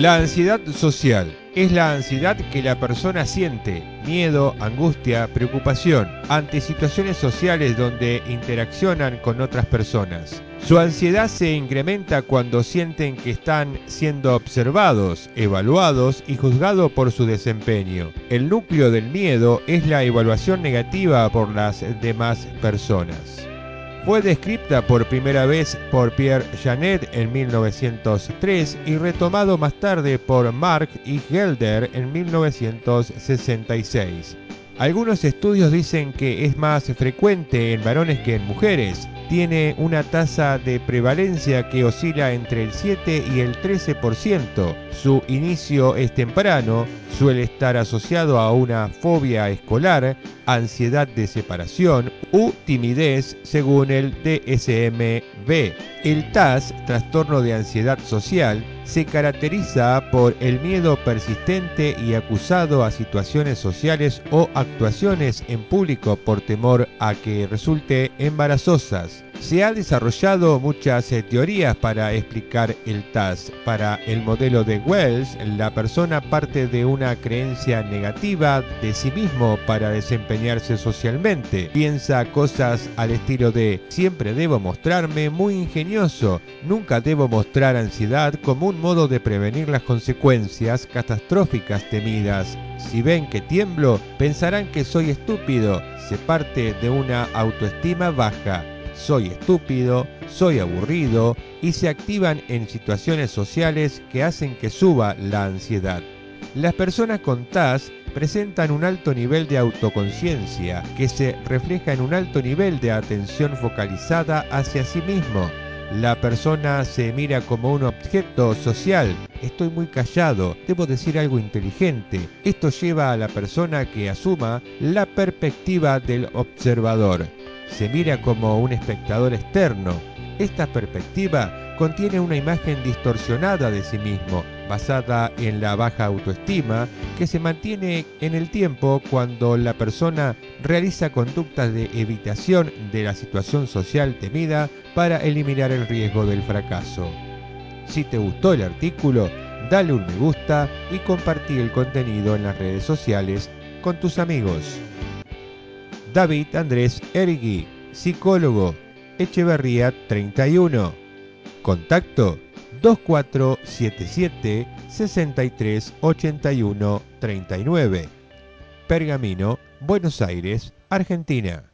La ansiedad social es la ansiedad que la persona siente, miedo, angustia, preocupación, ante situaciones sociales donde interaccionan con otras personas. Su ansiedad se incrementa cuando sienten que están siendo observados, evaluados y juzgados por su desempeño. El núcleo del miedo es la evaluación negativa por las demás personas. Fue descrita por primera vez por Pierre Janet en 1903 y retomado más tarde por Mark y Gelder en 1966. Algunos estudios dicen que es más frecuente en varones que en mujeres. Tiene una tasa de prevalencia que oscila entre el 7 y el 13%. Su inicio es temprano, suele estar asociado a una fobia escolar, ansiedad de separación u timidez según el DSM-B. El TAS, trastorno de ansiedad social, se caracteriza por el miedo persistente y acusado a situaciones sociales o actuaciones en público por temor a que resulte embarazosas. Se han desarrollado muchas eh, teorías para explicar el TAS. Para el modelo de Wells, la persona parte de una creencia negativa de sí mismo para desempeñarse socialmente. Piensa cosas al estilo de siempre debo mostrarme muy ingenioso, nunca debo mostrar ansiedad como un modo de prevenir las consecuencias catastróficas temidas. Si ven que tiemblo, pensarán que soy estúpido. Se parte de una autoestima baja soy estúpido, soy aburrido y se activan en situaciones sociales que hacen que suba la ansiedad. Las personas con TAS presentan un alto nivel de autoconciencia que se refleja en un alto nivel de atención focalizada hacia sí mismo. La persona se mira como un objeto social. Estoy muy callado, debo decir algo inteligente. Esto lleva a la persona que asuma la perspectiva del observador se mira como un espectador externo. Esta perspectiva contiene una imagen distorsionada de sí mismo, basada en la baja autoestima, que se mantiene en el tiempo cuando la persona realiza conductas de evitación de la situación social temida para eliminar el riesgo del fracaso. Si te gustó el artículo, dale un me gusta y compartí el contenido en las redes sociales con tus amigos. David Andrés Ergui, psicólogo, Echeverría 31. Contacto 2477 63 81 39. Pergamino, Buenos Aires, Argentina.